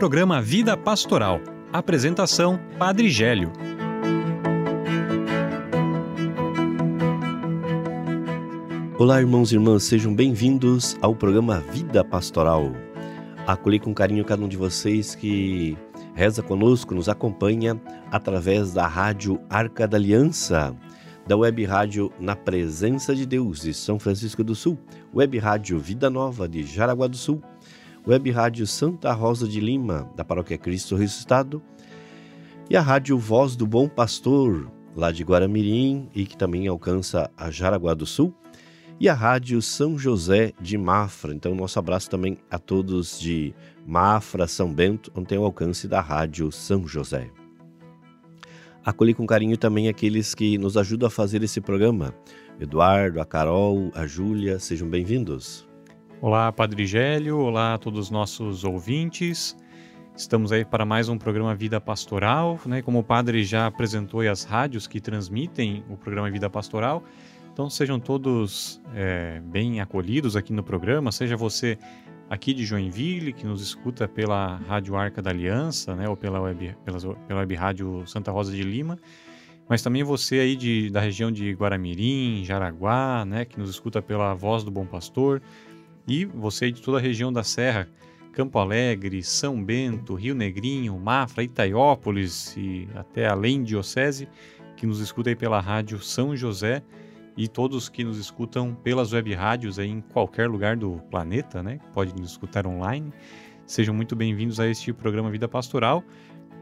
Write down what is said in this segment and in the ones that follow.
programa Vida Pastoral. Apresentação: Padre Gélio. Olá, irmãos e irmãs, sejam bem-vindos ao programa Vida Pastoral. Acolhi com carinho cada um de vocês que reza conosco, nos acompanha através da rádio Arca da Aliança, da web rádio Na Presença de Deus de São Francisco do Sul, web rádio Vida Nova de Jaraguá do Sul, web rádio Santa Rosa de Lima, da Paróquia Cristo Ressuscitado, e a rádio Voz do Bom Pastor, lá de Guaramirim e que também alcança a Jaraguá do Sul, e a rádio São José de Mafra. Então, nosso abraço também a todos de Mafra, São Bento, onde tem o alcance da rádio São José. Acolhi com carinho também aqueles que nos ajudam a fazer esse programa. Eduardo, a Carol, a Júlia, sejam bem-vindos. Olá, Padre Gélio, olá a todos os nossos ouvintes. Estamos aí para mais um programa Vida Pastoral, né? Como o Padre já apresentou as rádios que transmitem o programa Vida Pastoral, então sejam todos é, bem acolhidos aqui no programa, seja você aqui de Joinville, que nos escuta pela Rádio Arca da Aliança, né, ou pela web, pela, web Rádio Santa Rosa de Lima, mas também você aí de, da região de Guaramirim, Jaraguá, né, que nos escuta pela Voz do Bom Pastor, e você de toda a região da Serra, Campo Alegre, São Bento, Rio Negrinho, Mafra, Itaiópolis e até além Diocese, que nos escuta aí pela Rádio São José, e todos que nos escutam pelas web rádios aí em qualquer lugar do planeta, né? Pode nos escutar online. Sejam muito bem-vindos a este programa Vida Pastoral,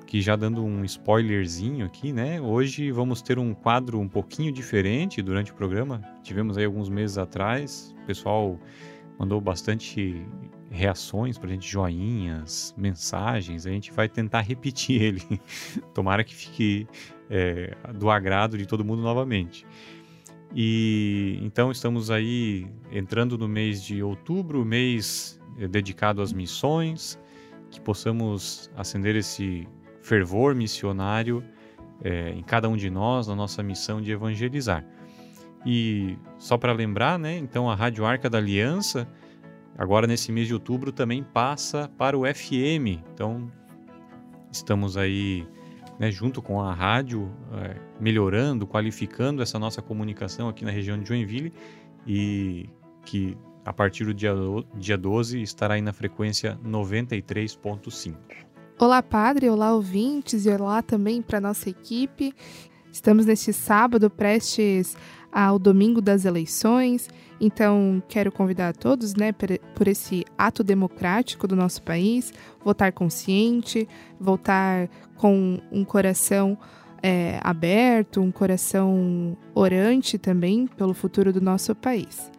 que já dando um spoilerzinho aqui, né? Hoje vamos ter um quadro um pouquinho diferente durante o programa. Tivemos aí alguns meses atrás, o pessoal mandou bastante reações para a gente, joinhas, mensagens. A gente vai tentar repetir ele. Tomara que fique é, do agrado de todo mundo novamente. E então estamos aí entrando no mês de outubro, mês eh, dedicado às missões, que possamos acender esse fervor missionário é, em cada um de nós, na nossa missão de evangelizar. E só para lembrar, né, então a Rádio Arca da Aliança, agora nesse mês de outubro, também passa para o FM. Então estamos aí né, junto com a rádio, é, melhorando, qualificando essa nossa comunicação aqui na região de Joinville e que a partir do dia, dia 12 estará aí na frequência 93.5. Olá, padre, olá, ouvintes, e olá também para nossa equipe. Estamos neste sábado prestes ao domingo das eleições, então quero convidar a todos, né, por esse ato democrático do nosso país, votar consciente, votar com um coração é, aberto, um coração orante também pelo futuro do nosso país.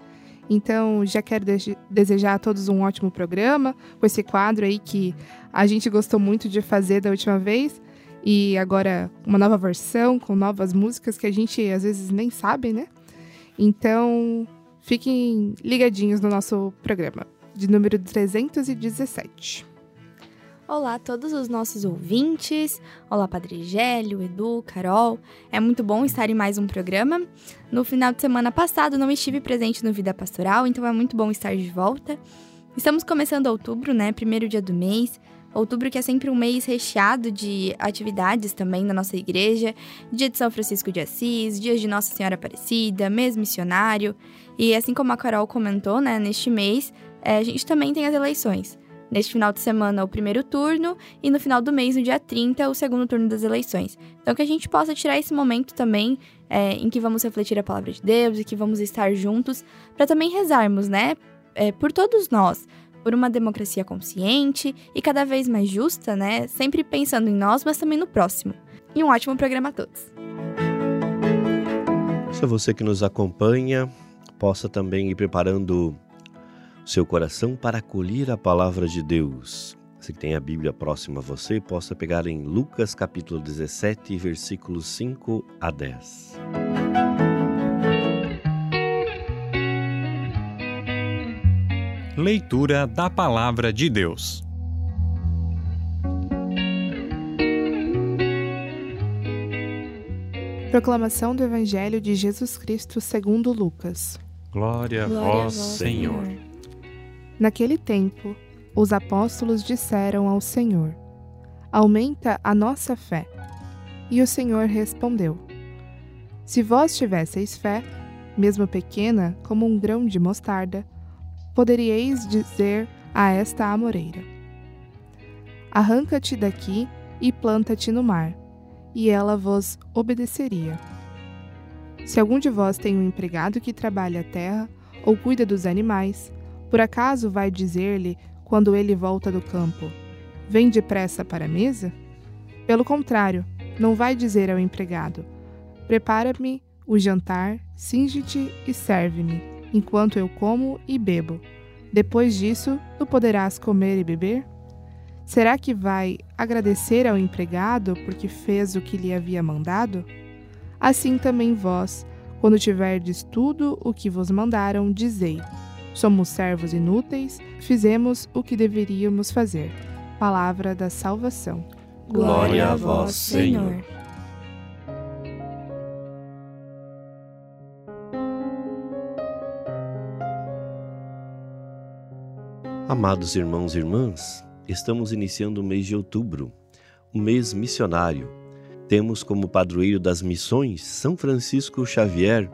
Então, já quero de desejar a todos um ótimo programa com esse quadro aí que a gente gostou muito de fazer da última vez e agora uma nova versão com novas músicas que a gente às vezes nem sabe, né? Então, fiquem ligadinhos no nosso programa de número 317. Olá a todos os nossos ouvintes. Olá, Padre Gélio, Edu, Carol. É muito bom estar em mais um programa. No final de semana passado não estive presente no Vida Pastoral, então é muito bom estar de volta. Estamos começando outubro, né? Primeiro dia do mês. Outubro que é sempre um mês recheado de atividades também na nossa igreja. Dia de São Francisco de Assis, dias de Nossa Senhora Aparecida, mês missionário. E assim como a Carol comentou, né? Neste mês, é, a gente também tem as eleições. Neste final de semana, o primeiro turno, e no final do mês, no dia 30, o segundo turno das eleições. Então, que a gente possa tirar esse momento também é, em que vamos refletir a palavra de Deus e que vamos estar juntos para também rezarmos, né? É, por todos nós, por uma democracia consciente e cada vez mais justa, né? Sempre pensando em nós, mas também no próximo. E um ótimo programa a todos. Se você que nos acompanha possa também ir preparando seu coração para acolher a palavra de Deus. Se tem a Bíblia próxima a você, possa pegar em Lucas capítulo 17, versículos 5 a 10. Leitura da Palavra de Deus. Proclamação do Evangelho de Jesus Cristo segundo Lucas. Glória, a vós, Senhor. Naquele tempo, os apóstolos disseram ao Senhor: Aumenta a nossa fé. E o Senhor respondeu: Se vós tivesseis fé, mesmo pequena como um grão de mostarda, poderíeis dizer a esta amoreira: Arranca-te daqui e planta-te no mar, e ela vos obedeceria. Se algum de vós tem um empregado que trabalha a terra ou cuida dos animais, por acaso vai dizer-lhe, quando ele volta do campo: Vem depressa para a mesa? Pelo contrário, não vai dizer ao empregado: Prepara-me o jantar, singe-te e serve-me, enquanto eu como e bebo. Depois disso, tu poderás comer e beber? Será que vai agradecer ao empregado porque fez o que lhe havia mandado? Assim também vós, quando tiverdes tudo o que vos mandaram, dizei: Somos servos inúteis, fizemos o que deveríamos fazer. Palavra da salvação. Glória a vós, Senhor. Amados irmãos e irmãs, estamos iniciando o mês de outubro, o mês missionário. Temos como padroeiro das missões São Francisco Xavier,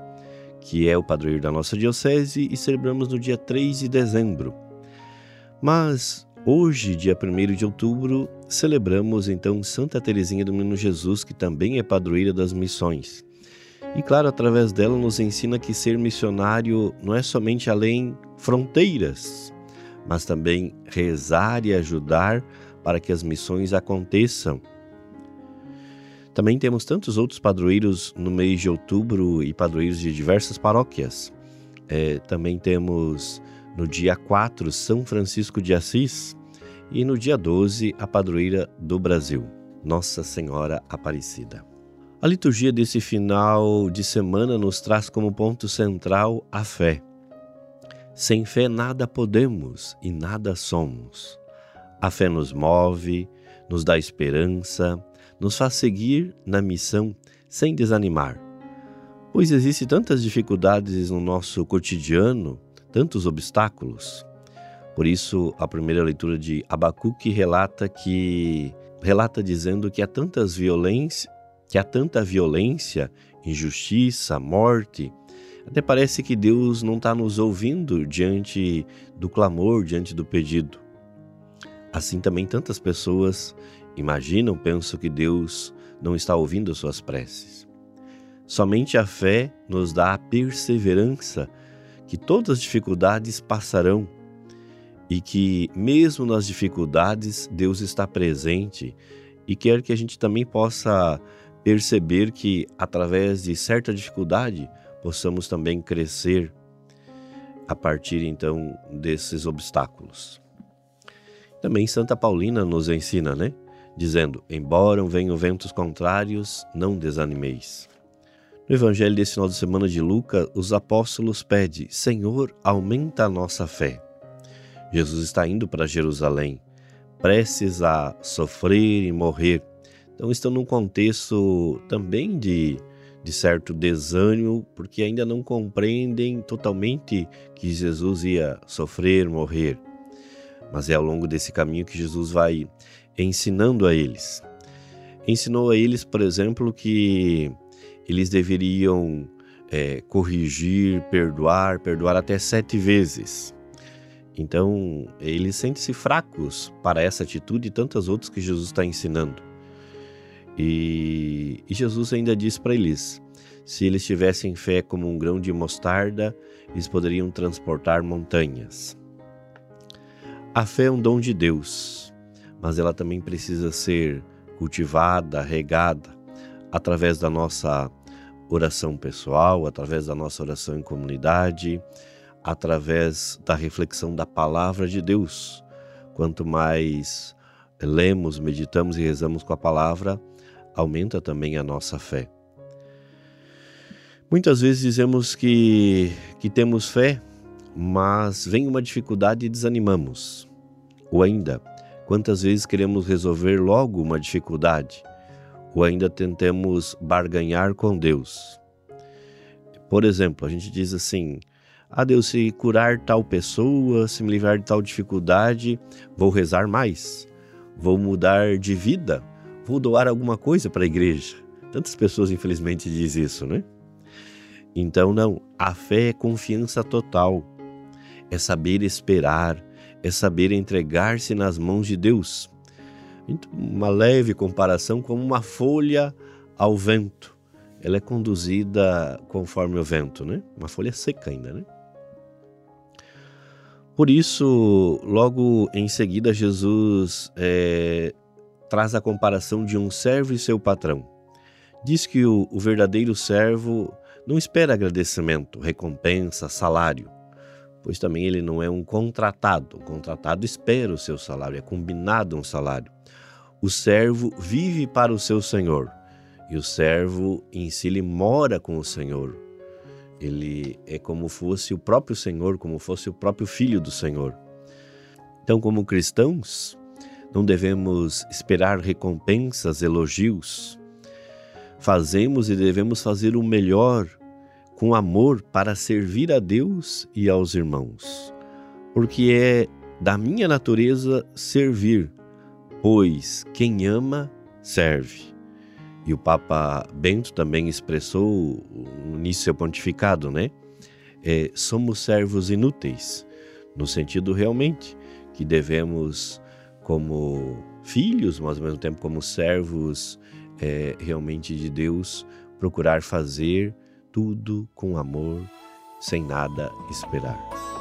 que é o padroeiro da nossa diocese, e celebramos no dia 3 de dezembro. Mas hoje, dia 1 de outubro, celebramos então Santa Teresinha do Menino Jesus, que também é padroeira das missões. E claro, através dela nos ensina que ser missionário não é somente além fronteiras, mas também rezar e ajudar para que as missões aconteçam. Também temos tantos outros padroeiros no mês de outubro e padroeiros de diversas paróquias. É, também temos no dia 4 São Francisco de Assis e no dia 12 a padroeira do Brasil, Nossa Senhora Aparecida. A liturgia desse final de semana nos traz como ponto central a fé. Sem fé nada podemos e nada somos. A fé nos move, nos dá esperança, nos faz seguir na missão sem desanimar. Pois existem tantas dificuldades no nosso cotidiano, tantos obstáculos. Por isso, a primeira leitura de Abacuque relata que relata dizendo que há tantas violências, que há tanta violência, injustiça, morte, até parece que Deus não está nos ouvindo diante do clamor, diante do pedido. Assim também tantas pessoas imaginam, pensam que Deus não está ouvindo suas preces. Somente a fé nos dá a perseverança que todas as dificuldades passarão e que, mesmo nas dificuldades, Deus está presente e quer que a gente também possa perceber que, através de certa dificuldade, possamos também crescer a partir então desses obstáculos. Também Santa Paulina nos ensina, né? Dizendo: Embora venham ventos contrários, não desanimeis. No evangelho desse final de semana de Lucas, os apóstolos pedem: Senhor, aumenta a nossa fé. Jesus está indo para Jerusalém, prestes a sofrer e morrer. Então, estão num contexto também de de certo desânimo, porque ainda não compreendem totalmente que Jesus ia sofrer, morrer. Mas é ao longo desse caminho que Jesus vai ensinando a eles. Ensinou a eles, por exemplo, que eles deveriam é, corrigir, perdoar, perdoar até sete vezes. Então, eles sentem-se fracos para essa atitude e tantas outras que Jesus está ensinando. E, e Jesus ainda diz para eles: se eles tivessem fé como um grão de mostarda, eles poderiam transportar montanhas. A fé é um dom de Deus, mas ela também precisa ser cultivada, regada, através da nossa oração pessoal, através da nossa oração em comunidade, através da reflexão da palavra de Deus. Quanto mais lemos, meditamos e rezamos com a palavra, aumenta também a nossa fé. Muitas vezes dizemos que, que temos fé, mas vem uma dificuldade e desanimamos. Ou ainda, quantas vezes queremos resolver logo uma dificuldade, ou ainda tentamos barganhar com Deus. Por exemplo, a gente diz assim: Ah, Deus, se curar tal pessoa, se me livrar de tal dificuldade, vou rezar mais, vou mudar de vida, vou doar alguma coisa para a igreja. Tantas pessoas, infelizmente, dizem isso, né? Então, não, a fé é confiança total, é saber esperar, é saber entregar-se nas mãos de Deus. Então, uma leve comparação como uma folha ao vento. Ela é conduzida conforme o vento, né? Uma folha seca ainda, né? Por isso, logo em seguida, Jesus é, traz a comparação de um servo e seu patrão. Diz que o, o verdadeiro servo não espera agradecimento, recompensa, salário, pois também ele não é um contratado. O contratado espera o seu salário, é combinado um salário. O servo vive para o seu senhor e o servo em si ele mora com o senhor. Ele é como fosse o próprio senhor, como fosse o próprio filho do senhor. Então, como cristãos, não devemos esperar recompensas, elogios, fazemos e devemos fazer o melhor com amor para servir a Deus e aos irmãos, porque é da minha natureza servir, pois quem ama, serve. E o Papa Bento também expressou no início do seu pontificado, né? É, somos servos inúteis, no sentido realmente que devemos, como filhos, mas ao mesmo tempo como servos é, realmente de Deus, procurar fazer tudo com amor, sem nada esperar.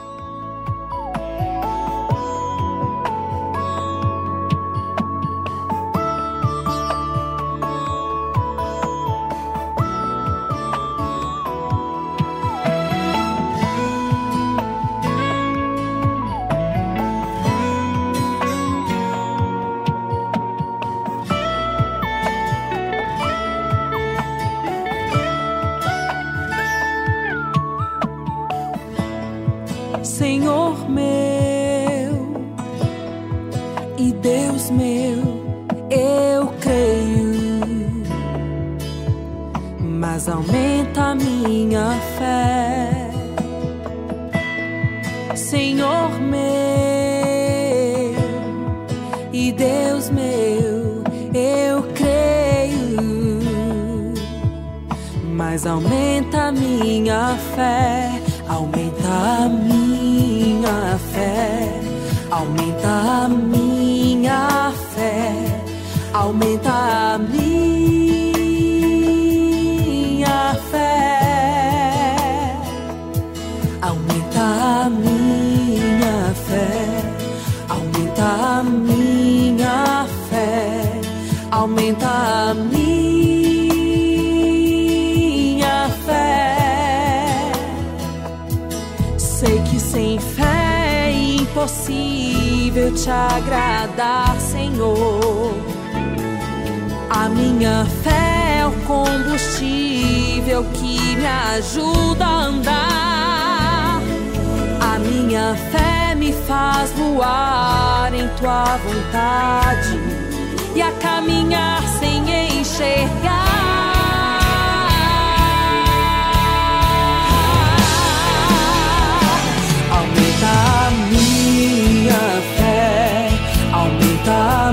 Me ajuda a andar. A minha fé me faz voar em tua vontade e a caminhar sem enxergar. Aumenta a minha fé aumenta a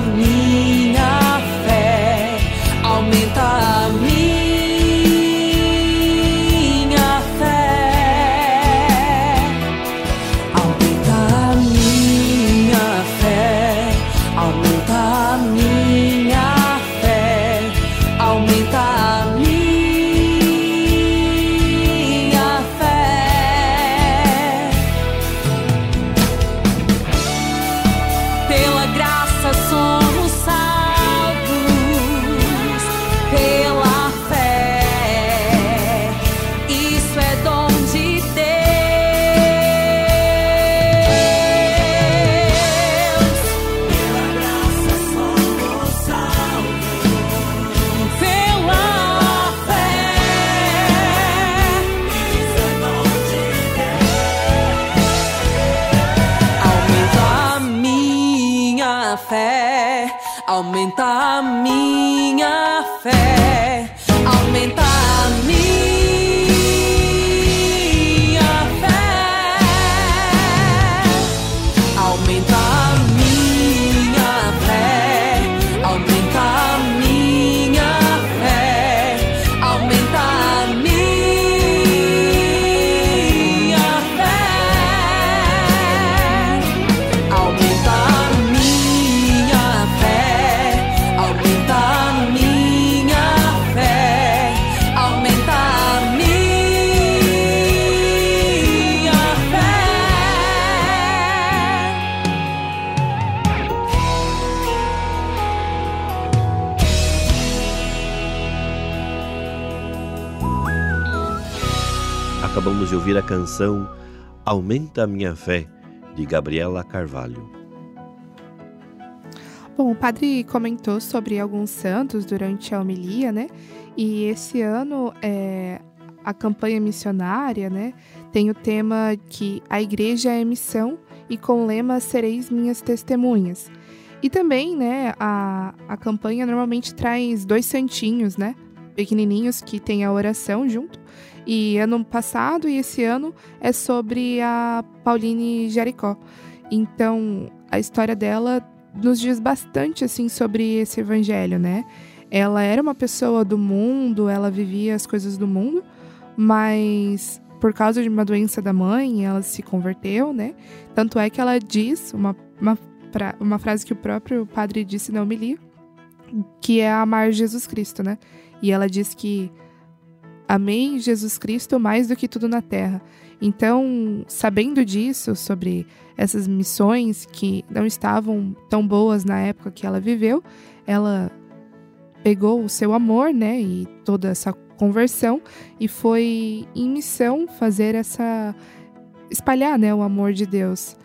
a canção Aumenta a Minha Fé, de Gabriela Carvalho. Bom, o padre comentou sobre alguns santos durante a homilia, né? E esse ano é, a campanha missionária, né? Tem o tema que a igreja é missão e com o lema Sereis minhas testemunhas. E também, né, a, a campanha normalmente traz dois santinhos, né? Pequenininhos que tem a oração junto. E ano passado e esse ano é sobre a Pauline Jericó. Então, a história dela nos diz bastante assim sobre esse evangelho, né? Ela era uma pessoa do mundo, ela vivia as coisas do mundo, mas por causa de uma doença da mãe, ela se converteu, né? Tanto é que ela diz uma, uma pra, uma frase que o próprio padre disse na homilia, que é amar Jesus Cristo, né? E ela diz que amei Jesus Cristo mais do que tudo na terra. Então, sabendo disso, sobre essas missões que não estavam tão boas na época que ela viveu, ela pegou o seu amor, né, e toda essa conversão e foi em missão fazer essa espalhar, né, o amor de Deus.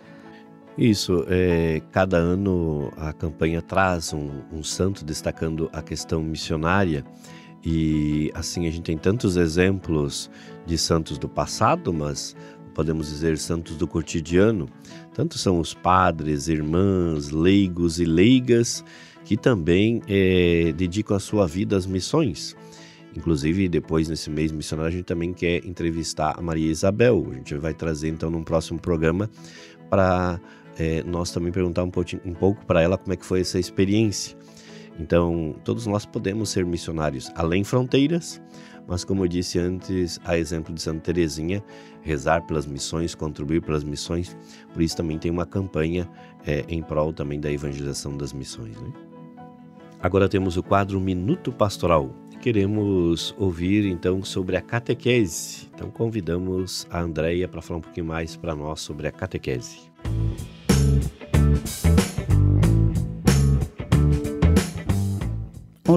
Isso, é, cada ano a campanha traz um, um santo destacando a questão missionária e assim a gente tem tantos exemplos de santos do passado, mas podemos dizer santos do cotidiano. Tanto são os padres, irmãs, leigos e leigas que também é, dedicam a sua vida às missões. Inclusive, depois nesse mês missionário, a gente também quer entrevistar a Maria Isabel. A gente vai trazer então num próximo programa para é, nós também perguntar um, um pouco para ela como é que foi essa experiência. Então, todos nós podemos ser missionários além fronteiras, mas como eu disse antes, a exemplo de Santa Teresinha, rezar pelas missões, contribuir pelas missões, por isso também tem uma campanha é, em prol também da evangelização das missões. Né? Agora temos o quadro Minuto Pastoral. Queremos ouvir então sobre a catequese. Então convidamos a Andreia para falar um pouquinho mais para nós sobre a catequese.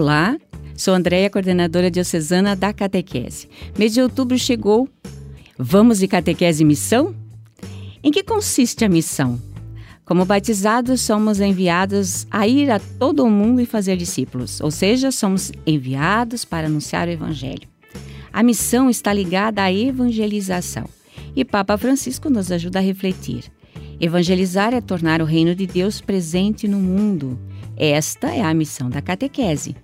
Olá, sou Andréia, coordenadora diocesana da Catequese. Mês de outubro chegou. Vamos de catequese missão? Em que consiste a missão? Como batizados, somos enviados a ir a todo o mundo e fazer discípulos, ou seja, somos enviados para anunciar o Evangelho. A missão está ligada à evangelização e Papa Francisco nos ajuda a refletir. Evangelizar é tornar o reino de Deus presente no mundo. Esta é a missão da catequese.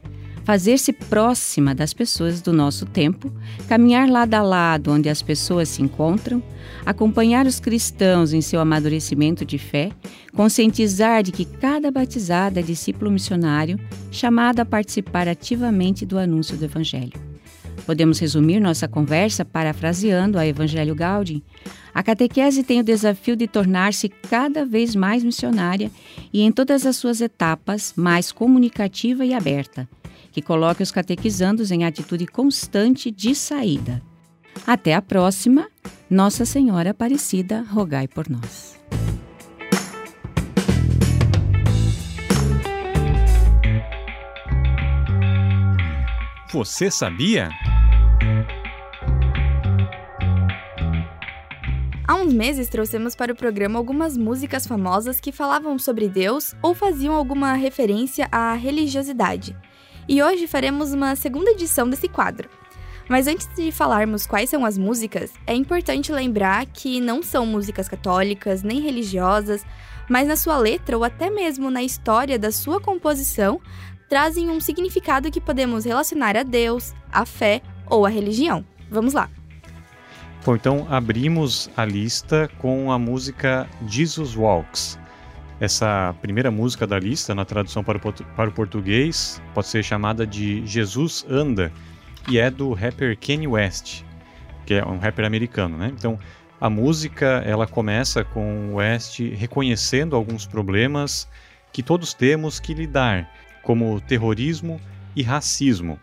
Fazer-se próxima das pessoas do nosso tempo, caminhar lado a lado onde as pessoas se encontram, acompanhar os cristãos em seu amadurecimento de fé, conscientizar de que cada batizado é discípulo missionário, chamado a participar ativamente do anúncio do Evangelho. Podemos resumir nossa conversa parafraseando a Evangelho Gaudium. A catequese tem o desafio de tornar-se cada vez mais missionária e, em todas as suas etapas, mais comunicativa e aberta, que coloque os catequizandos em atitude constante de saída. Até a próxima. Nossa Senhora Aparecida, rogai por nós. Você sabia? Há uns meses trouxemos para o programa algumas músicas famosas que falavam sobre Deus ou faziam alguma referência à religiosidade. E hoje faremos uma segunda edição desse quadro. Mas antes de falarmos quais são as músicas, é importante lembrar que não são músicas católicas nem religiosas, mas na sua letra ou até mesmo na história da sua composição trazem um significado que podemos relacionar a Deus, a fé ou a religião. Vamos lá! Bom, então abrimos a lista com a música Jesus Walks. Essa primeira música da lista, na tradução para o, para o português, pode ser chamada de Jesus Anda e é do rapper Kanye West, que é um rapper americano, né? Então, a música ela começa com o West reconhecendo alguns problemas que todos temos que lidar, como terrorismo e racismo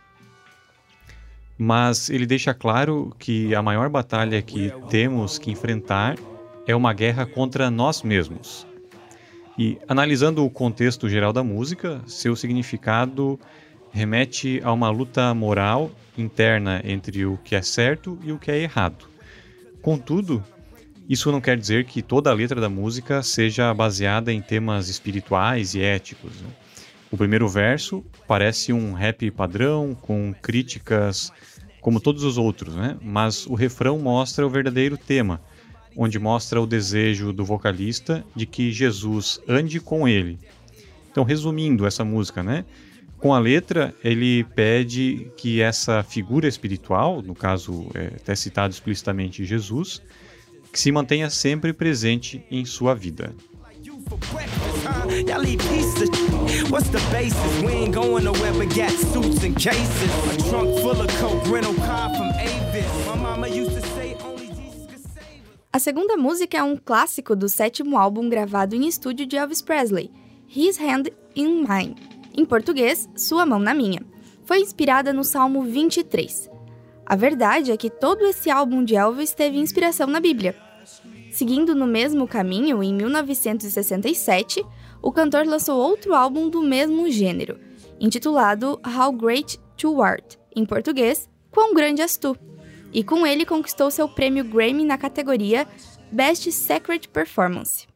mas ele deixa claro que a maior batalha que temos que enfrentar é uma guerra contra nós mesmos. E analisando o contexto geral da música, seu significado remete a uma luta moral interna entre o que é certo e o que é errado. Contudo, isso não quer dizer que toda a letra da música seja baseada em temas espirituais e éticos. Né? O primeiro verso parece um rap padrão, com críticas como todos os outros, né? mas o refrão mostra o verdadeiro tema, onde mostra o desejo do vocalista de que Jesus ande com ele. Então, resumindo essa música, né? Com a letra, ele pede que essa figura espiritual, no caso, é até citado explicitamente Jesus, que se mantenha sempre presente em sua vida. A segunda música é um clássico do sétimo álbum gravado em estúdio de Elvis Presley, His Hand in Mine. Em português, Sua Mão na Minha. Foi inspirada no Salmo 23. A verdade é que todo esse álbum de Elvis teve inspiração na Bíblia. Seguindo no mesmo caminho, em 1967, o cantor lançou outro álbum do mesmo gênero, intitulado How Great to Art, em português, Quão Grande És Tu, e com ele conquistou seu prêmio Grammy na categoria Best Secret Performance.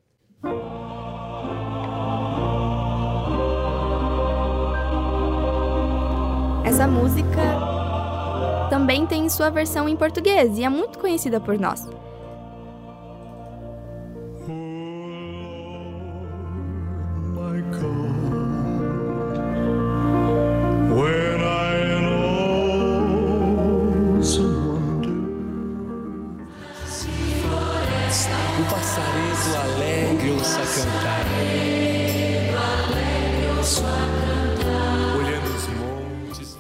Essa música também tem sua versão em português e é muito conhecida por nós.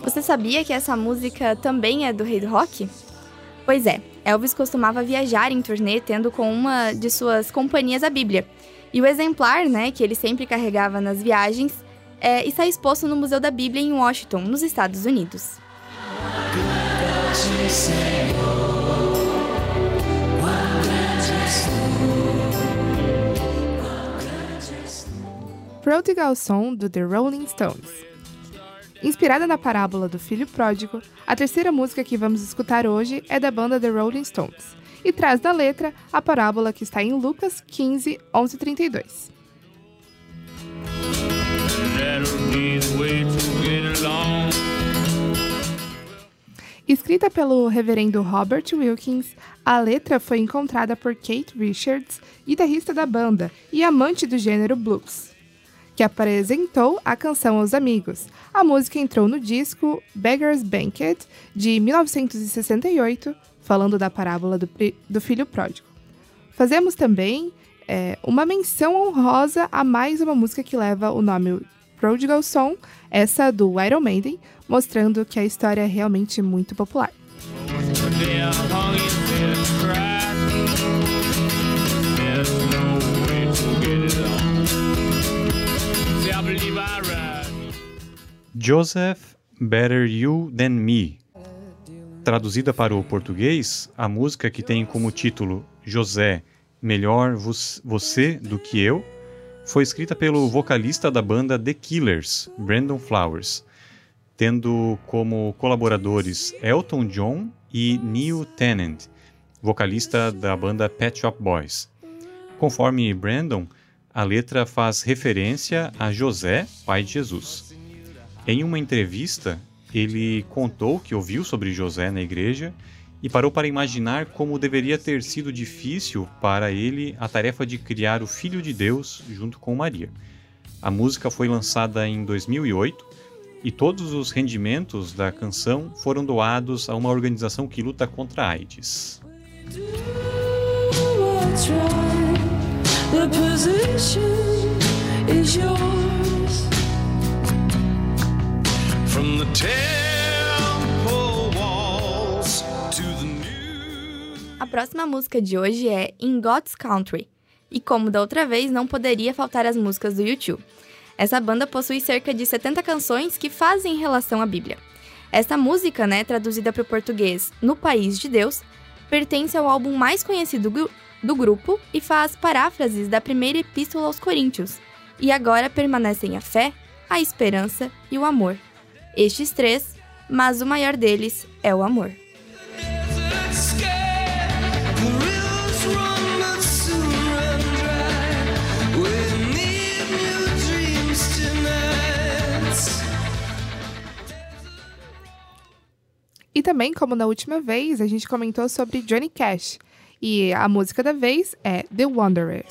Você sabia que essa música também é do rei do rock? Pois é, Elvis costumava viajar em turnê tendo com uma de suas companhias a Bíblia. E o exemplar, né, que ele sempre carregava nas viagens, é, está exposto no Museu da Bíblia em Washington, nos Estados Unidos. Prodigal Son do The Rolling Stones. Inspirada na parábola do filho pródigo, a terceira música que vamos escutar hoje é da banda The Rolling Stones e traz da letra a parábola que está em Lucas 15, 11 32. Escrita pelo reverendo Robert Wilkins, a letra foi encontrada por Kate Richards, guitarrista da banda e amante do gênero blues que apresentou a canção aos amigos. A música entrou no disco Beggar's Banquet, de 1968, falando da parábola do, do filho pródigo. Fazemos também é, uma menção honrosa a mais uma música que leva o nome Prodigal Song, essa do Iron Maiden, mostrando que a história é realmente muito popular. Joseph Better You Than Me. Traduzida para o português, a música que tem como título José, Melhor Você do que Eu, foi escrita pelo vocalista da banda The Killers, Brandon Flowers, tendo como colaboradores Elton John e Neil Tennant, vocalista da banda Pet Shop Boys. Conforme Brandon, a letra faz referência a José, pai de Jesus. Em uma entrevista, ele contou que ouviu sobre José na igreja e parou para imaginar como deveria ter sido difícil para ele a tarefa de criar o Filho de Deus junto com Maria. A música foi lançada em 2008 e todos os rendimentos da canção foram doados a uma organização que luta contra a AIDS. The position is yours. A próxima música de hoje é In God's Country. E como da outra vez, não poderia faltar as músicas do YouTube. Essa banda possui cerca de 70 canções que fazem relação à Bíblia. Esta música, né, traduzida para o português No País de Deus, pertence ao álbum mais conhecido do grupo e faz paráfrases da primeira epístola aos Coríntios. E agora permanecem a fé, a esperança e o amor estes três, mas o maior deles é o amor. E também, como na última vez, a gente comentou sobre Johnny Cash. E a música da vez é The Wanderer.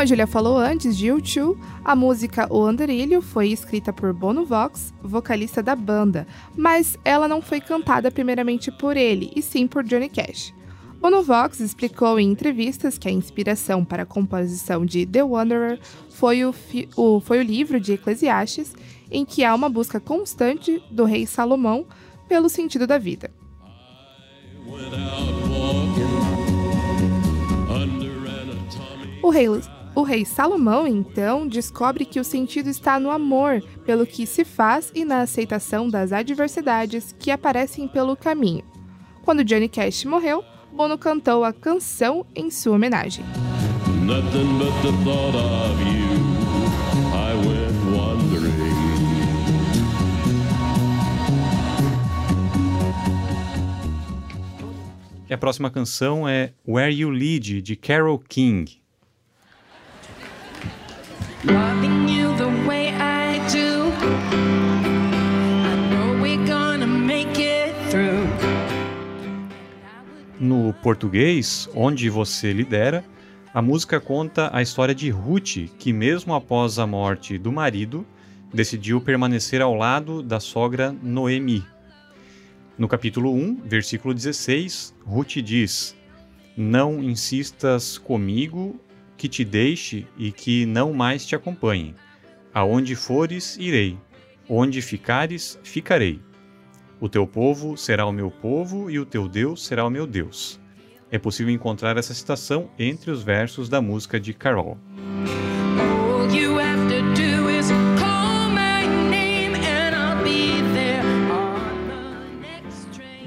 Como a Julia falou antes de U2, a música O Andarilho foi escrita por Bono Vox, vocalista da banda, mas ela não foi cantada primeiramente por ele, e sim por Johnny Cash. Bono Vox explicou em entrevistas que a inspiração para a composição de The Wanderer foi o, o, foi o livro de Eclesiastes, em que há uma busca constante do rei Salomão pelo sentido da vida. O rei o rei Salomão, então, descobre que o sentido está no amor pelo que se faz e na aceitação das adversidades que aparecem pelo caminho. Quando Johnny Cash morreu, Bono cantou a canção em sua homenagem. E a próxima canção é Where You Lead, de Carole King. No português, onde você lidera, a música conta a história de Ruth, que mesmo após a morte do marido, decidiu permanecer ao lado da sogra Noemi. No capítulo 1, versículo 16, Ruth diz: Não insistas comigo que te deixe e que não mais te acompanhe. Aonde fores, irei. Onde ficares, ficarei. O teu povo será o meu povo e o teu Deus será o meu Deus. É possível encontrar essa citação entre os versos da música de Carol.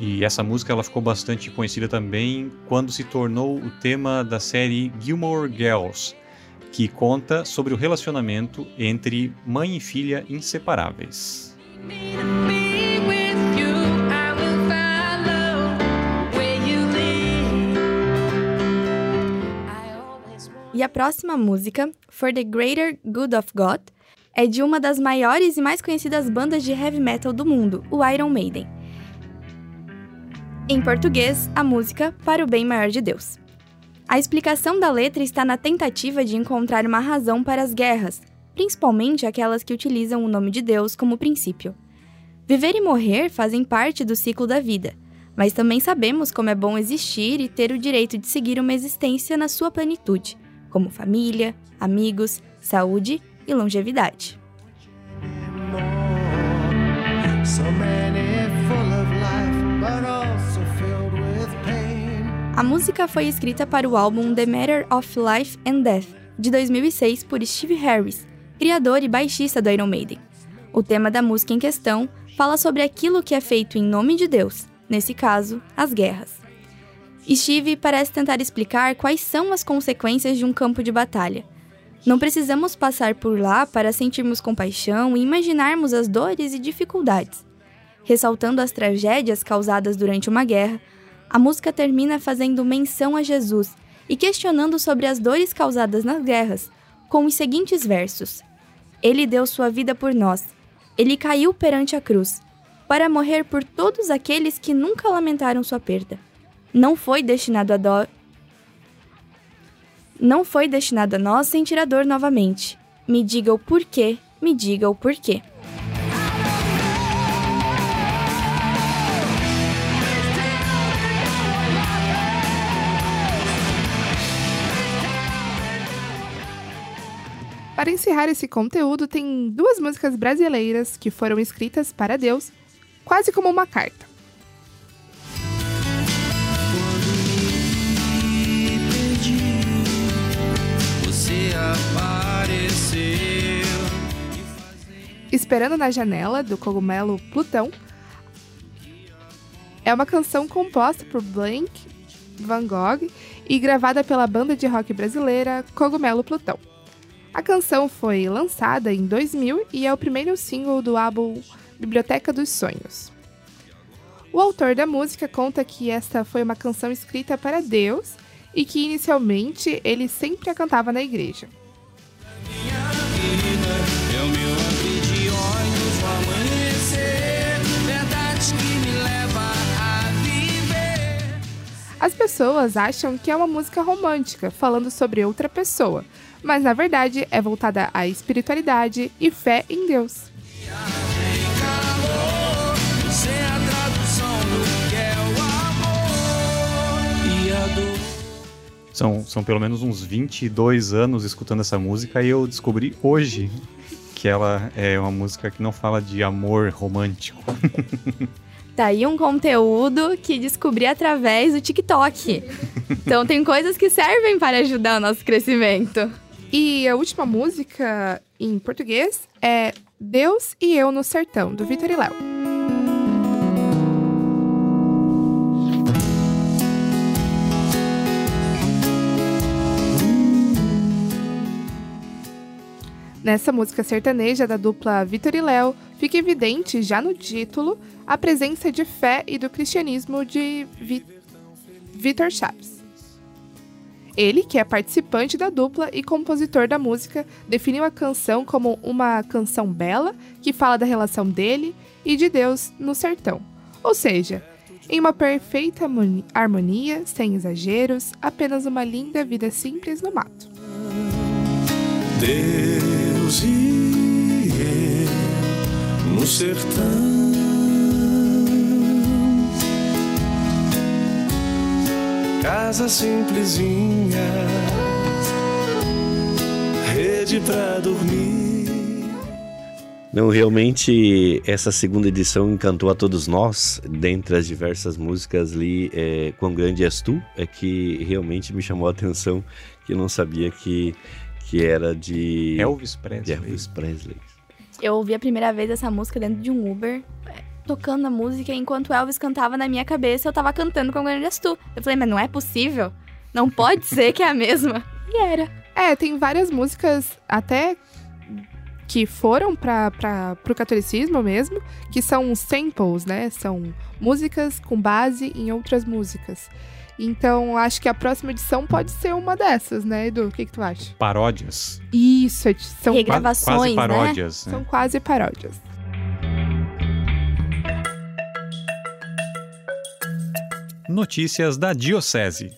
E essa música ela ficou bastante conhecida também quando se tornou o tema da série Gilmore Girls, que conta sobre o relacionamento entre mãe e filha inseparáveis. E a próxima música, For the Greater Good of God, é de uma das maiores e mais conhecidas bandas de heavy metal do mundo, o Iron Maiden. Em português, a música Para o Bem Maior de Deus. A explicação da letra está na tentativa de encontrar uma razão para as guerras, principalmente aquelas que utilizam o nome de Deus como princípio. Viver e morrer fazem parte do ciclo da vida, mas também sabemos como é bom existir e ter o direito de seguir uma existência na sua plenitude, como família, amigos, saúde e longevidade. A música foi escrita para o álbum The Matter of Life and Death, de 2006, por Steve Harris, criador e baixista do Iron Maiden. O tema da música em questão fala sobre aquilo que é feito em nome de Deus, nesse caso, as guerras. Steve parece tentar explicar quais são as consequências de um campo de batalha. Não precisamos passar por lá para sentirmos compaixão e imaginarmos as dores e dificuldades. Ressaltando as tragédias causadas durante uma guerra, a música termina fazendo menção a Jesus e questionando sobre as dores causadas nas guerras, com os seguintes versos: Ele deu sua vida por nós. Ele caiu perante a cruz, para morrer por todos aqueles que nunca lamentaram sua perda. Não foi destinado a dó. Não foi destinado a nós sentir a dor novamente. Me diga o porquê, me diga o porquê. Para encerrar esse conteúdo, tem duas músicas brasileiras que foram escritas para Deus, quase como uma carta. Esperando na Janela, do cogumelo Plutão, é uma canção composta por Blank Van Gogh e gravada pela banda de rock brasileira Cogumelo Plutão. A canção foi lançada em 2000 e é o primeiro single do álbum Biblioteca dos Sonhos. O autor da música conta que esta foi uma canção escrita para Deus e que inicialmente ele sempre a cantava na igreja. As pessoas acham que é uma música romântica, falando sobre outra pessoa, mas na verdade é voltada à espiritualidade e fé em Deus. São, são pelo menos uns 22 anos escutando essa música e eu descobri hoje que ela é uma música que não fala de amor romântico. Tá aí um conteúdo que descobri através do TikTok. Então tem coisas que servem para ajudar o nosso crescimento. E a última música em português é Deus e Eu no Sertão, do Vitor e Léo. Nessa música sertaneja da dupla Vitor e Léo, fica evidente já no título a presença de fé e do cristianismo de Vi Vitor Chaves. Ele, que é participante da dupla e compositor da música, definiu a canção como uma canção bela que fala da relação dele e de Deus no sertão. Ou seja, em uma perfeita harmoni- harmonia, sem exageros, apenas uma linda vida simples no mato. Deus e eu no sertão. Casa simplesinha, rede pra dormir. Não, realmente essa segunda edição encantou a todos nós. Dentre as diversas músicas ali, é, Quão Grande És Tu, é que realmente me chamou a atenção, que eu não sabia que, que era de Elvis de Presley. Elvis Presley. Eu ouvi a primeira vez essa música dentro de um Uber, tocando a música, enquanto Elvis cantava na minha cabeça, eu tava cantando com o Grande Tu. Eu falei, mas não é possível. Não pode ser que é a mesma. E era. É, tem várias músicas até que foram para o catolicismo mesmo, que são samples, né? São músicas com base em outras músicas. Então, acho que a próxima edição pode ser uma dessas, né, Edu? O que, que tu acha? Paródias. Isso, são, Regra- Qua- Gravações, Quase né? paródias. né? são quase paródias. Notícias da Diocese.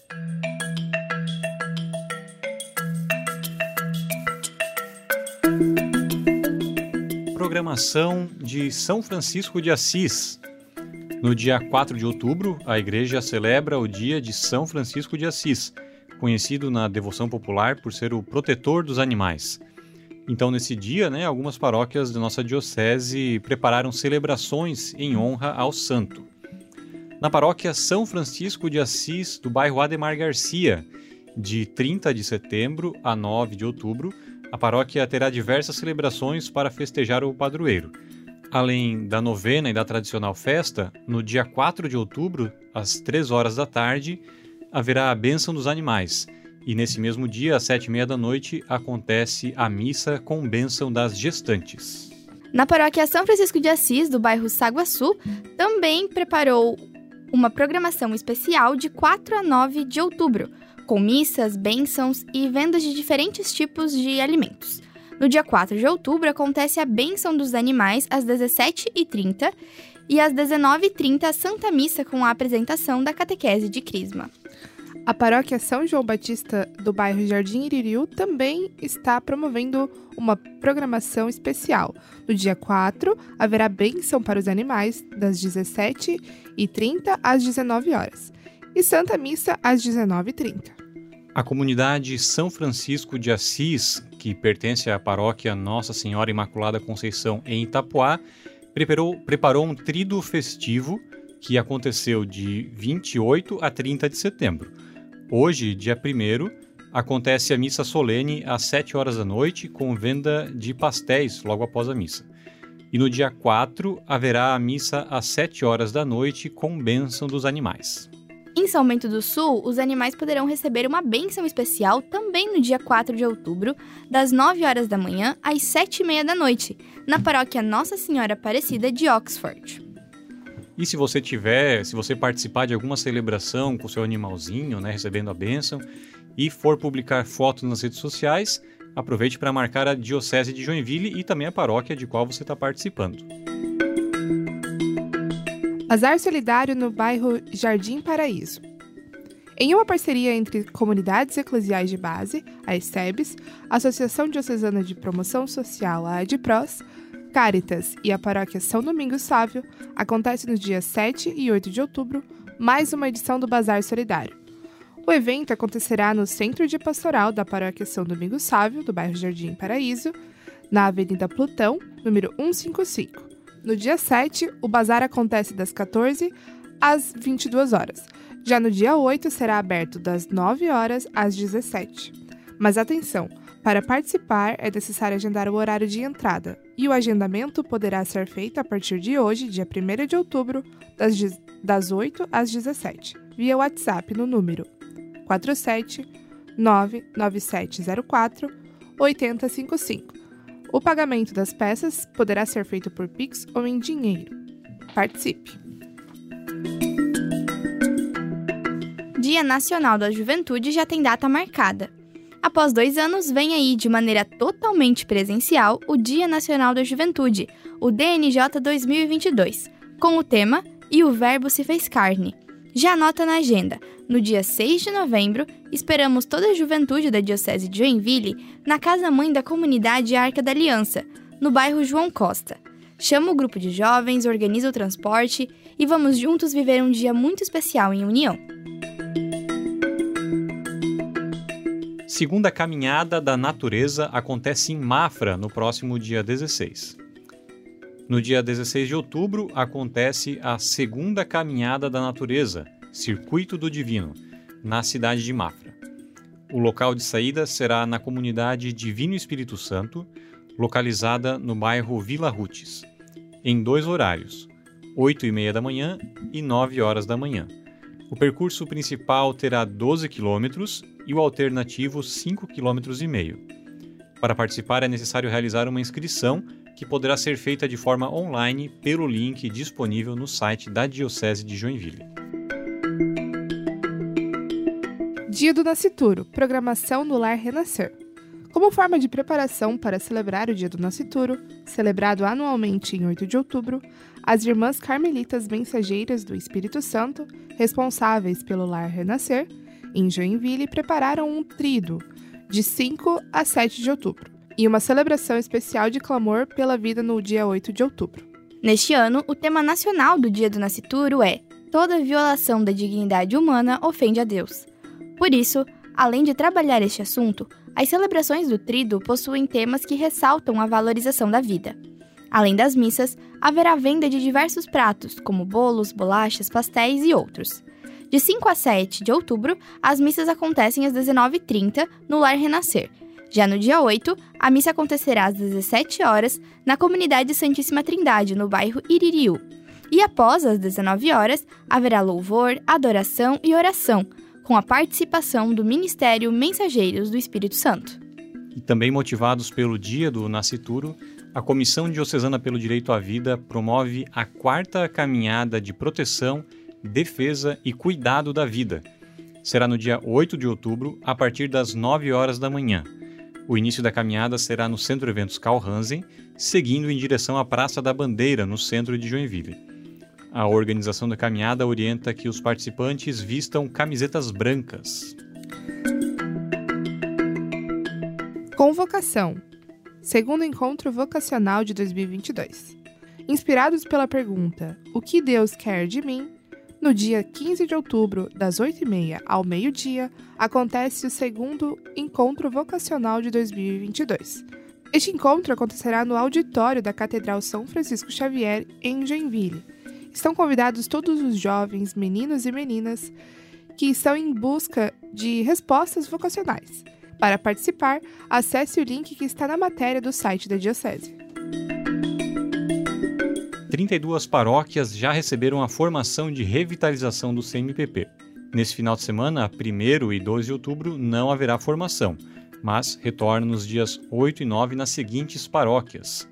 Programação de São Francisco de Assis. No dia 4 de outubro, a igreja celebra o dia de São Francisco de Assis, conhecido na devoção popular por ser o protetor dos animais. Então, nesse dia, né, algumas paróquias da nossa diocese prepararam celebrações em honra ao santo na paróquia São Francisco de Assis, do bairro Ademar Garcia. De 30 de setembro a 9 de outubro, a paróquia terá diversas celebrações para festejar o padroeiro. Além da novena e da tradicional festa, no dia 4 de outubro, às 3 horas da tarde, haverá a bênção dos animais. E nesse mesmo dia, às 7 e meia da noite, acontece a missa com bênção das gestantes. Na paróquia São Francisco de Assis, do bairro Saguaçu, também preparou uma programação especial de 4 a 9 de outubro, com missas, bênçãos e vendas de diferentes tipos de alimentos. No dia 4 de outubro acontece a bênção dos animais às 17h30 e às 19h30 a Santa Missa com a apresentação da catequese de Crisma. A paróquia São João Batista do bairro Jardim Iririu também está promovendo uma programação especial. No dia 4, haverá bênção para os animais das 17h30 às 19 horas e Santa Missa às 19h30. A comunidade São Francisco de Assis, que pertence à paróquia Nossa Senhora Imaculada Conceição em Itapuá, preparou, preparou um trido festivo que aconteceu de 28 a 30 de setembro. Hoje, dia 1 acontece a missa solene às 7 horas da noite, com venda de pastéis logo após a missa. E no dia 4 haverá a missa às 7 horas da noite, com bênção dos animais. Em São Bento do Sul, os animais poderão receber uma bênção especial também no dia 4 de outubro, das 9 horas da manhã às 7 e meia da noite, na paróquia Nossa Senhora Aparecida de Oxford. E se você tiver, se você participar de alguma celebração com seu animalzinho, né, recebendo a bênção, e for publicar fotos nas redes sociais, aproveite para marcar a Diocese de Joinville e também a paróquia de qual você está participando. Bazar Solidário no bairro Jardim Paraíso. Em uma parceria entre comunidades eclesiais de base, a ESTEBS, Associação Diocesana de Promoção Social, a ADPROS, Caritas e a Paróquia São Domingos Sávio, acontece nos dias 7 e 8 de outubro mais uma edição do Bazar Solidário. O evento acontecerá no Centro de Pastoral da Paróquia São Domingos Sávio, do bairro Jardim Paraíso, na Avenida Plutão, número 155. No dia 7, o bazar acontece das 14 às 22 horas. Já no dia 8, será aberto das 9 horas às 17. Mas atenção! Para participar, é necessário agendar o horário de entrada, e o agendamento poderá ser feito a partir de hoje, dia 1 de outubro, das, das 8 às 17, via WhatsApp no número 47 99704 8055. O pagamento das peças poderá ser feito por Pix ou em dinheiro. Participe! Dia Nacional da Juventude já tem data marcada. Após dois anos, vem aí de maneira totalmente presencial o Dia Nacional da Juventude, o DNJ 2022, com o tema E o Verbo se fez carne. Já anota na agenda, no dia 6 de novembro, esperamos toda a juventude da Diocese de Joinville na Casa Mãe da Comunidade Arca da Aliança, no bairro João Costa. Chama o grupo de jovens, organiza o transporte e vamos juntos viver um dia muito especial em união. Segunda Caminhada da Natureza acontece em Mafra no próximo dia 16. No dia 16 de outubro acontece a Segunda Caminhada da Natureza, Circuito do Divino, na cidade de Mafra. O local de saída será na comunidade Divino Espírito Santo, localizada no bairro Vila Rutes, em dois horários, 8 e meia da manhã e 9 horas da manhã. O percurso principal terá 12 quilômetros e o alternativo 5,5 km. Para participar é necessário realizar uma inscrição que poderá ser feita de forma online pelo link disponível no site da Diocese de Joinville. Dia do Nascituro, programação no Lar Renascer. Como forma de preparação para celebrar o Dia do Nascituro, celebrado anualmente em 8 de outubro, as Irmãs Carmelitas Mensageiras do Espírito Santo, responsáveis pelo Lar Renascer, em Joinville, prepararam um trido de 5 a 7 de outubro e uma celebração especial de clamor pela vida no dia 8 de outubro. Neste ano, o tema nacional do Dia do Nascituro é Toda violação da dignidade humana ofende a Deus. Por isso, além de trabalhar este assunto, as celebrações do Trido possuem temas que ressaltam a valorização da vida. Além das missas, haverá venda de diversos pratos, como bolos, bolachas, pastéis e outros. De 5 a 7 de outubro, as missas acontecem às 19h30 no Lar Renascer. Já no dia 8, a missa acontecerá às 17 horas na comunidade Santíssima Trindade, no bairro Iririú. E após as 19 horas, haverá louvor, adoração e oração, com a participação do Ministério Mensageiros do Espírito Santo. E também motivados pelo Dia do Nascituro, a Comissão Diocesana pelo Direito à Vida promove a quarta caminhada de proteção, defesa e cuidado da vida. Será no dia 8 de outubro, a partir das 9 horas da manhã. O início da caminhada será no Centro Eventos Carl Hansen, seguindo em direção à Praça da Bandeira, no centro de Joinville. A organização da caminhada orienta que os participantes vistam camisetas brancas. Convocação. Segundo encontro vocacional de 2022. Inspirados pela pergunta: O que Deus quer de mim? No dia 15 de outubro, das 8h30 ao meio-dia, acontece o segundo encontro vocacional de 2022. Este encontro acontecerá no auditório da Catedral São Francisco Xavier, em Joinville. Estão convidados todos os jovens, meninos e meninas que estão em busca de respostas vocacionais. Para participar, acesse o link que está na matéria do site da Diocese. 32 paróquias já receberam a formação de revitalização do CMPP. Nesse final de semana, 1 e 2 de outubro, não haverá formação, mas retorna nos dias 8 e 9 nas seguintes paróquias: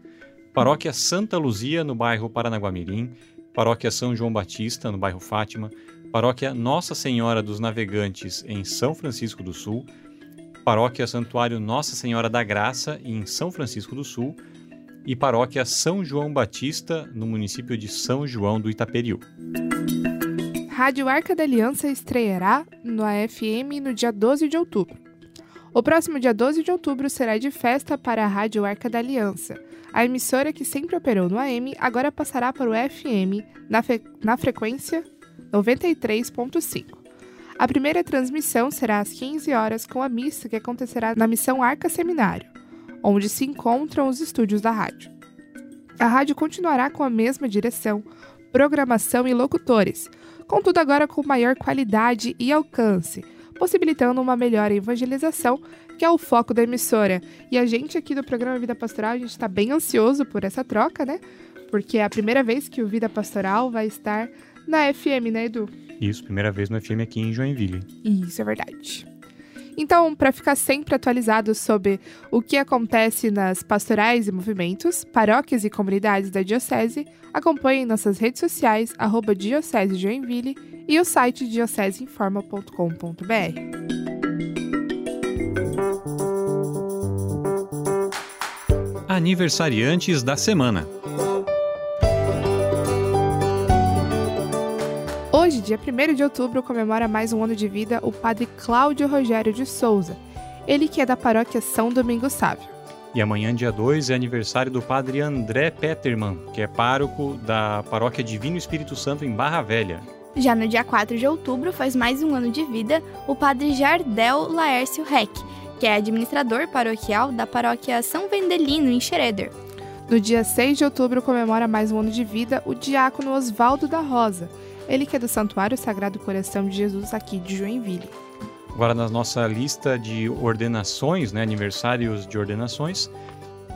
Paróquia Santa Luzia, no bairro Paranaguamirim, Paróquia São João Batista, no bairro Fátima, Paróquia Nossa Senhora dos Navegantes, em São Francisco do Sul, Paróquia Santuário Nossa Senhora da Graça, em São Francisco do Sul, e Paróquia São João Batista, no município de São João do Itaperiú. Rádio Arca da Aliança estreará no AFM no dia 12 de outubro. O próximo dia 12 de outubro será de festa para a Rádio Arca da Aliança. A emissora que sempre operou no AM agora passará para o FM na, na frequência 93.5. A primeira transmissão será às 15 horas com a missa que acontecerá na Missão Arca Seminário, onde se encontram os estúdios da rádio. A rádio continuará com a mesma direção, programação e locutores, contudo agora com maior qualidade e alcance, possibilitando uma melhor evangelização, que é o foco da emissora. E a gente aqui do programa Vida Pastoral, a gente está bem ansioso por essa troca, né? Porque é a primeira vez que o Vida Pastoral vai estar na FM, né, Edu? Isso, primeira vez no FM aqui em Joinville. Isso é verdade. Então, para ficar sempre atualizado sobre o que acontece nas pastorais e movimentos, paróquias e comunidades da Diocese, acompanhe nossas redes sociais, arroba Diocese Joinville e o site dioceseinforma.com.br. Aniversariantes da semana. Hoje, dia 1 de outubro, comemora mais um ano de vida o padre Cláudio Rogério de Souza, ele que é da paróquia São Domingos Sávio. E amanhã, dia 2, é aniversário do padre André Peterman, que é pároco da paróquia Divino Espírito Santo em Barra Velha. Já no dia 4 de outubro, faz mais um ano de vida, o padre Jardel Laércio Reck, que é administrador paroquial da paróquia São Vendelino, em Schroeder. No dia 6 de outubro, comemora mais um ano de vida o diácono Oswaldo da Rosa, ele que é do Santuário Sagrado Coração de Jesus aqui de Joinville. Agora, na nossa lista de ordenações, né, aniversários de ordenações,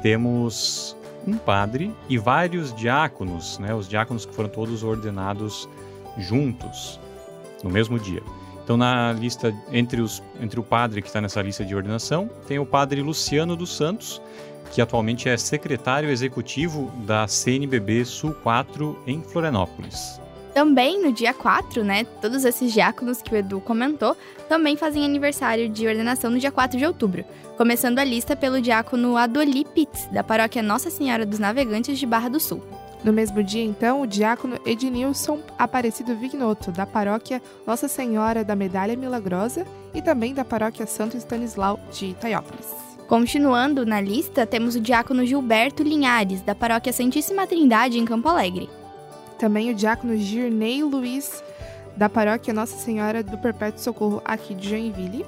temos um padre e vários diáconos, né, os diáconos que foram todos ordenados juntos, no mesmo dia. Então, na lista, entre, os, entre o padre que está nessa lista de ordenação, tem o padre Luciano dos Santos, que atualmente é secretário executivo da CNBB Sul 4 em Florianópolis. Também no dia 4, né, todos esses diáconos que o Edu comentou também fazem aniversário de ordenação no dia 4 de outubro, começando a lista pelo diácono Adoli Pitts, da paróquia Nossa Senhora dos Navegantes de Barra do Sul. No mesmo dia, então, o diácono Ednilson Aparecido Vignoto, da paróquia Nossa Senhora da Medalha Milagrosa e também da paróquia Santo Stanislau de Itaiópolis. Continuando na lista, temos o diácono Gilberto Linhares, da paróquia Santíssima Trindade, em Campo Alegre. Também o diácono Girnei Luiz, da paróquia Nossa Senhora do Perpétuo Socorro, aqui de Joinville.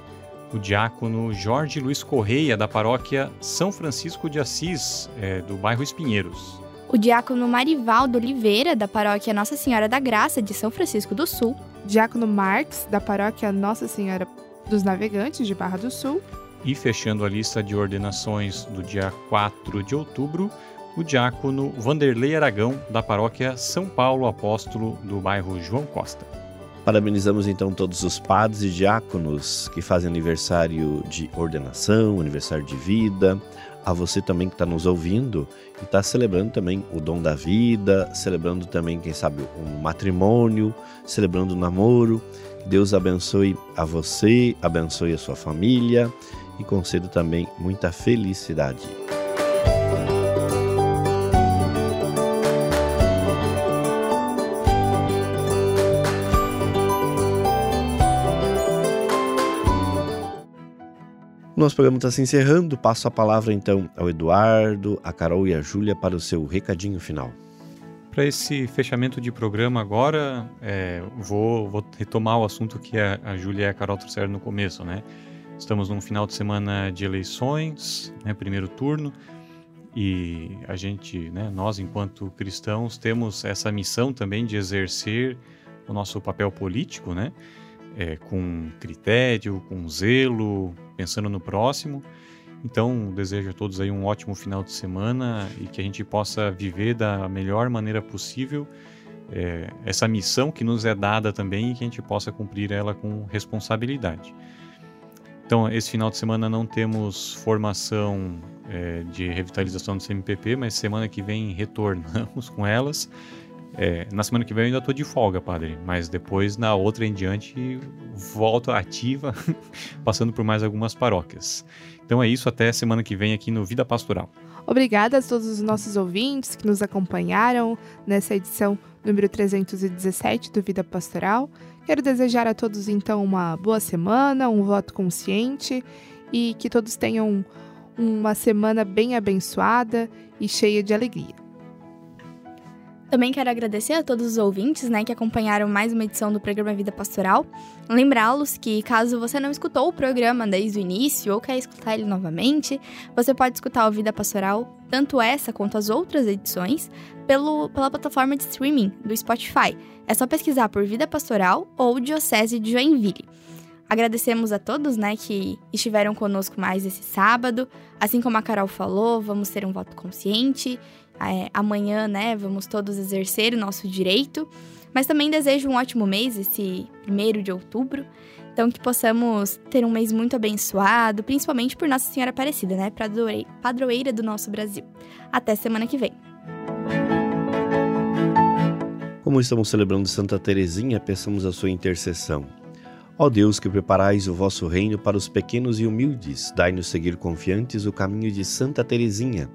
O diácono Jorge Luiz Correia, da paróquia São Francisco de Assis, é, do bairro Espinheiros. O diácono Marivaldo Oliveira, da paróquia Nossa Senhora da Graça, de São Francisco do Sul. Diácono Marques, da paróquia Nossa Senhora dos Navegantes, de Barra do Sul. E fechando a lista de ordenações do dia 4 de outubro, o diácono Vanderlei Aragão, da paróquia São Paulo Apóstolo, do bairro João Costa. Parabenizamos então todos os padres e diáconos que fazem aniversário de ordenação, aniversário de vida. A você também que está nos ouvindo e está celebrando também o dom da vida, celebrando também, quem sabe, um matrimônio, celebrando o namoro. Que Deus abençoe a você, abençoe a sua família e conceda também muita felicidade. Nosso programa está se encerrando. Passo a palavra então ao Eduardo, a Carol e a Júlia para o seu recadinho final. Para esse fechamento de programa agora, é, vou, vou, retomar o assunto que a, a Júlia e a Carol trouxeram no começo, né? Estamos num final de semana de eleições, né, primeiro turno, e a gente, né, nós enquanto cristãos, temos essa missão também de exercer o nosso papel político, né? É, com critério, com zelo, pensando no próximo. Então, desejo a todos aí um ótimo final de semana e que a gente possa viver da melhor maneira possível é, essa missão que nos é dada também e que a gente possa cumprir ela com responsabilidade. Então, esse final de semana não temos formação é, de revitalização do CMPP, mas semana que vem retornamos com elas É, na semana que vem eu ainda tô de folga, padre, mas depois na outra em diante volto ativa, passando por mais algumas paróquias. Então é isso, até semana que vem aqui no Vida Pastoral. Obrigada a todos os nossos ouvintes que nos acompanharam nessa edição número 317 do Vida Pastoral. Quero desejar a todos então uma boa semana, um voto consciente e que todos tenham uma semana bem abençoada e cheia de alegria. Também quero agradecer a todos os ouvintes, né, que acompanharam mais uma edição do programa Vida Pastoral. Lembrá-los que, caso você não escutou o programa desde o início ou quer escutar ele novamente, você pode escutar o Vida Pastoral, tanto essa quanto as outras edições, pelo, pela plataforma de streaming do Spotify. É só pesquisar por Vida Pastoral ou Diocese de Joinville. Agradecemos a todos, né, que estiveram conosco mais esse sábado. Assim como a Carol falou, vamos ter um voto consciente é, amanhã, né, vamos todos exercer o nosso direito. Mas também desejo um ótimo mês, esse primeiro de outubro. Então, que possamos ter um mês muito abençoado, principalmente por Nossa Senhora Aparecida, né? Padroeira do nosso Brasil. Até semana que vem. Como estamos celebrando Santa Teresinha, peçamos a sua intercessão. Ó Deus, que preparais o vosso reino para os pequenos e humildes, dai-nos seguir confiantes o caminho de Santa Teresinha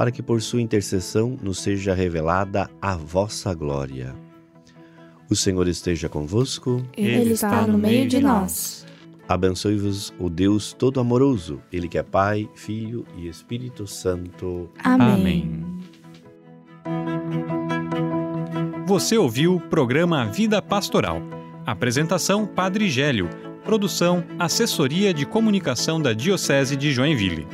para que por sua intercessão nos seja revelada a vossa glória. O Senhor esteja convosco. Ele está no meio de nós. Abençoe-vos o Deus Todo-Amoroso, Ele que é Pai, Filho e Espírito Santo. Amém. Você ouviu o programa Vida Pastoral. Apresentação Padre Gélio. Produção Assessoria de Comunicação da Diocese de Joinville.